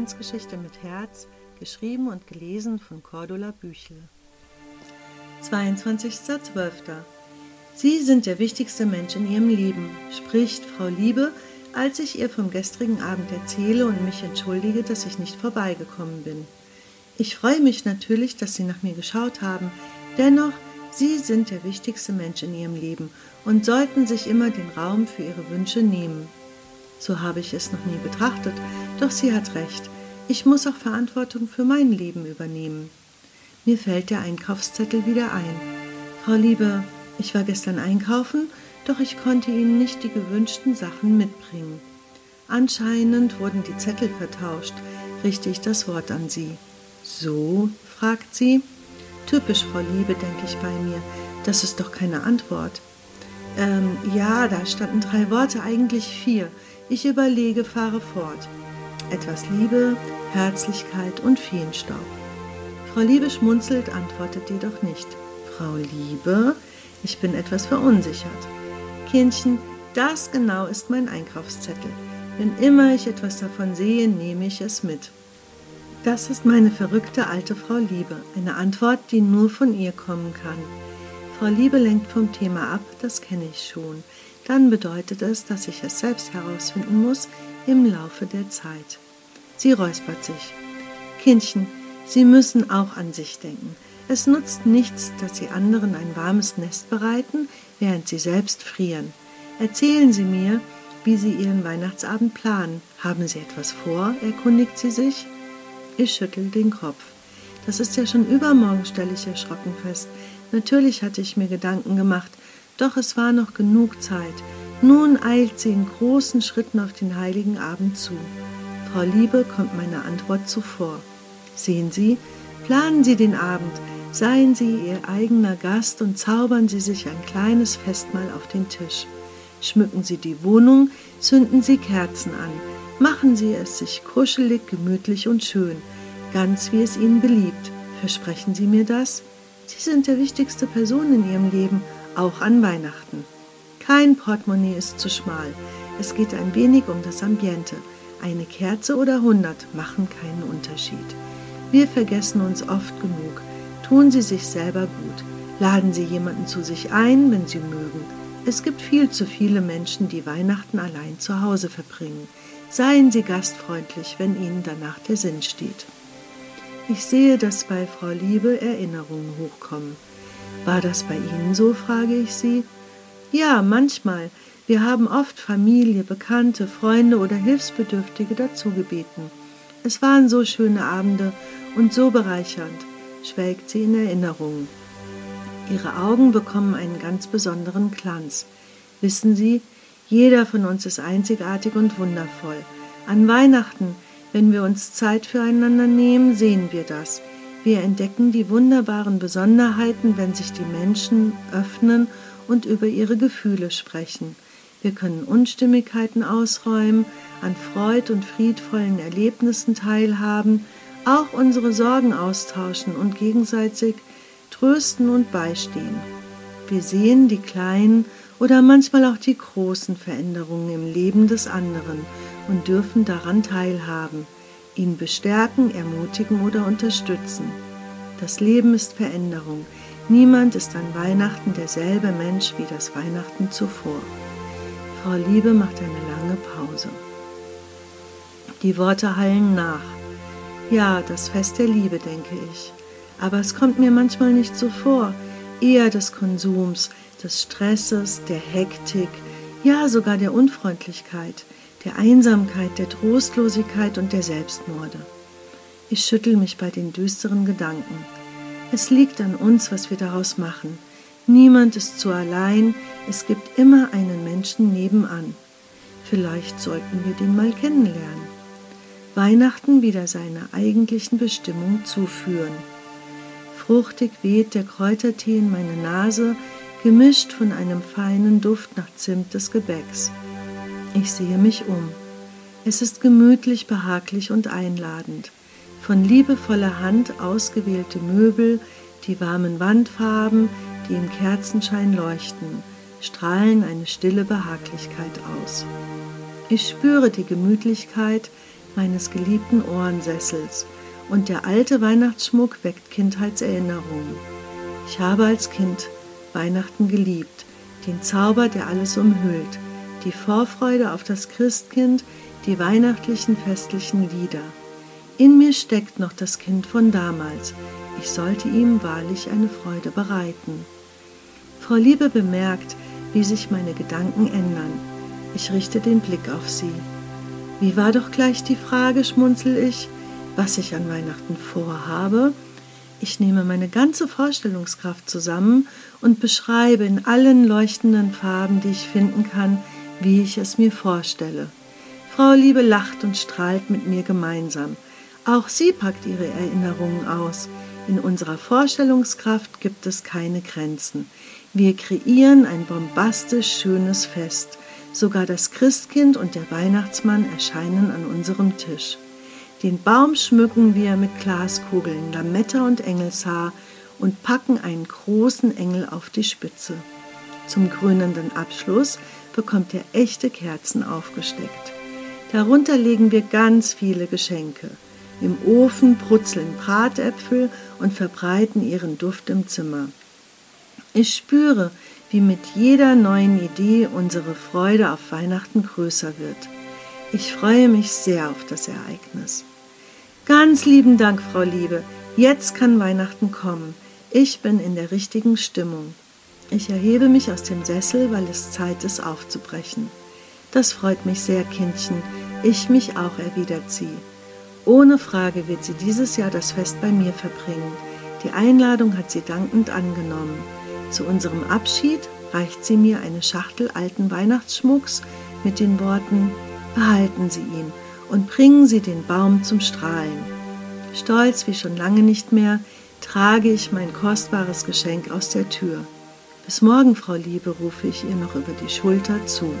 Adventsgeschichte mit Herz, geschrieben und gelesen von Cordula Büchle. 22.12. Sie sind der wichtigste Mensch in Ihrem Leben, spricht Frau Liebe, als ich ihr vom gestrigen Abend erzähle und mich entschuldige, dass ich nicht vorbeigekommen bin. Ich freue mich natürlich, dass Sie nach mir geschaut haben. Dennoch, Sie sind der wichtigste Mensch in Ihrem Leben und sollten sich immer den Raum für Ihre Wünsche nehmen. So habe ich es noch nie betrachtet, doch sie hat recht. Ich muss auch Verantwortung für mein Leben übernehmen. Mir fällt der Einkaufszettel wieder ein. Frau Liebe, ich war gestern einkaufen, doch ich konnte Ihnen nicht die gewünschten Sachen mitbringen. Anscheinend wurden die Zettel vertauscht, richte ich das Wort an Sie. So? fragt sie. Typisch, Frau Liebe, denke ich bei mir. Das ist doch keine Antwort. Ähm, ja, da standen drei Worte, eigentlich vier. Ich überlege, fahre fort. Etwas Liebe, Herzlichkeit und Feenstaub. Frau Liebe schmunzelt, antwortet jedoch nicht. Frau Liebe, ich bin etwas verunsichert. Kindchen, das genau ist mein Einkaufszettel. Wenn immer ich etwas davon sehe, nehme ich es mit. Das ist meine verrückte alte Frau Liebe, eine Antwort, die nur von ihr kommen kann. Frau Liebe lenkt vom Thema ab, das kenne ich schon dann bedeutet es, dass ich es selbst herausfinden muss im Laufe der Zeit. Sie räuspert sich. Kindchen, Sie müssen auch an sich denken. Es nutzt nichts, dass Sie anderen ein warmes Nest bereiten, während Sie selbst frieren. Erzählen Sie mir, wie Sie Ihren Weihnachtsabend planen. Haben Sie etwas vor? erkundigt sie sich. Ich schüttel den Kopf. Das ist ja schon übermorgen, stelle ich erschrocken fest. Natürlich hatte ich mir Gedanken gemacht, doch es war noch genug Zeit. Nun eilt sie in großen Schritten auf den heiligen Abend zu. Frau Liebe kommt meiner Antwort zuvor. Sehen Sie, planen Sie den Abend, seien Sie Ihr eigener Gast und zaubern Sie sich ein kleines Festmahl auf den Tisch. Schmücken Sie die Wohnung, zünden Sie Kerzen an, machen Sie es sich kuschelig, gemütlich und schön, ganz wie es Ihnen beliebt. Versprechen Sie mir das? Sie sind der wichtigste Person in Ihrem Leben auch an Weihnachten. Kein Portemonnaie ist zu schmal. Es geht ein wenig um das Ambiente. Eine Kerze oder hundert machen keinen Unterschied. Wir vergessen uns oft genug. Tun Sie sich selber gut. Laden Sie jemanden zu sich ein, wenn Sie mögen. Es gibt viel zu viele Menschen, die Weihnachten allein zu Hause verbringen. Seien Sie gastfreundlich, wenn Ihnen danach der Sinn steht. Ich sehe, dass bei Frau Liebe Erinnerungen hochkommen. War das bei Ihnen so? frage ich Sie. Ja, manchmal. Wir haben oft Familie, Bekannte, Freunde oder Hilfsbedürftige dazu gebeten. Es waren so schöne Abende und so bereichernd, schwelgt sie in Erinnerungen. Ihre Augen bekommen einen ganz besonderen Glanz. Wissen Sie, jeder von uns ist einzigartig und wundervoll. An Weihnachten, wenn wir uns Zeit füreinander nehmen, sehen wir das. Wir entdecken die wunderbaren Besonderheiten, wenn sich die Menschen öffnen und über ihre Gefühle sprechen. Wir können Unstimmigkeiten ausräumen, an Freud und friedvollen Erlebnissen teilhaben, auch unsere Sorgen austauschen und gegenseitig trösten und beistehen. Wir sehen die kleinen oder manchmal auch die großen Veränderungen im Leben des anderen und dürfen daran teilhaben ihn bestärken, ermutigen oder unterstützen. Das Leben ist Veränderung. Niemand ist an Weihnachten derselbe Mensch wie das Weihnachten zuvor. Frau Liebe macht eine lange Pause. Die Worte hallen nach. Ja, das Fest der Liebe, denke ich. Aber es kommt mir manchmal nicht so vor, eher des Konsums, des Stresses, der Hektik, ja sogar der Unfreundlichkeit der Einsamkeit, der Trostlosigkeit und der Selbstmorde. Ich schüttel mich bei den düsteren Gedanken. Es liegt an uns, was wir daraus machen. Niemand ist zu allein, es gibt immer einen Menschen nebenan. Vielleicht sollten wir den mal kennenlernen. Weihnachten wieder seiner eigentlichen Bestimmung zuführen. Fruchtig weht der Kräutertee in meine Nase, gemischt von einem feinen Duft nach Zimt des Gebäcks. Ich sehe mich um. Es ist gemütlich, behaglich und einladend. Von liebevoller Hand ausgewählte Möbel, die warmen Wandfarben, die im Kerzenschein leuchten, strahlen eine stille Behaglichkeit aus. Ich spüre die Gemütlichkeit, meines geliebten Ohrensessels und der alte Weihnachtsschmuck weckt Kindheitserinnerungen. Ich habe als Kind Weihnachten geliebt, den Zauber, der alles umhüllt, die Vorfreude auf das Christkind, die weihnachtlichen festlichen Lieder. In mir steckt noch das Kind von damals. Ich sollte ihm wahrlich eine Freude bereiten. Frau Liebe bemerkt, wie sich meine Gedanken ändern. Ich richte den Blick auf sie. Wie war doch gleich die Frage, schmunzel ich, was ich an Weihnachten vorhabe? Ich nehme meine ganze Vorstellungskraft zusammen und beschreibe in allen leuchtenden Farben, die ich finden kann, wie ich es mir vorstelle. Frau Liebe lacht und strahlt mit mir gemeinsam. Auch sie packt ihre Erinnerungen aus. In unserer Vorstellungskraft gibt es keine Grenzen. Wir kreieren ein bombastisch schönes Fest. Sogar das Christkind und der Weihnachtsmann erscheinen an unserem Tisch. Den Baum schmücken wir mit Glaskugeln, Lametta und Engelshaar und packen einen großen Engel auf die Spitze. Zum krönenden Abschluss bekommt er echte Kerzen aufgesteckt. Darunter legen wir ganz viele Geschenke. Im Ofen brutzeln Bratäpfel und verbreiten ihren Duft im Zimmer. Ich spüre, wie mit jeder neuen Idee unsere Freude auf Weihnachten größer wird. Ich freue mich sehr auf das Ereignis. Ganz lieben Dank, Frau Liebe. Jetzt kann Weihnachten kommen. Ich bin in der richtigen Stimmung. Ich erhebe mich aus dem Sessel, weil es Zeit ist, aufzubrechen. Das freut mich sehr, Kindchen. Ich mich auch, erwidert sie. Ohne Frage wird sie dieses Jahr das Fest bei mir verbringen. Die Einladung hat sie dankend angenommen. Zu unserem Abschied reicht sie mir eine Schachtel alten Weihnachtsschmucks mit den Worten Behalten Sie ihn und bringen Sie den Baum zum Strahlen. Stolz wie schon lange nicht mehr trage ich mein kostbares Geschenk aus der Tür. Bis morgen, Frau Liebe, rufe ich ihr noch über die Schulter zu.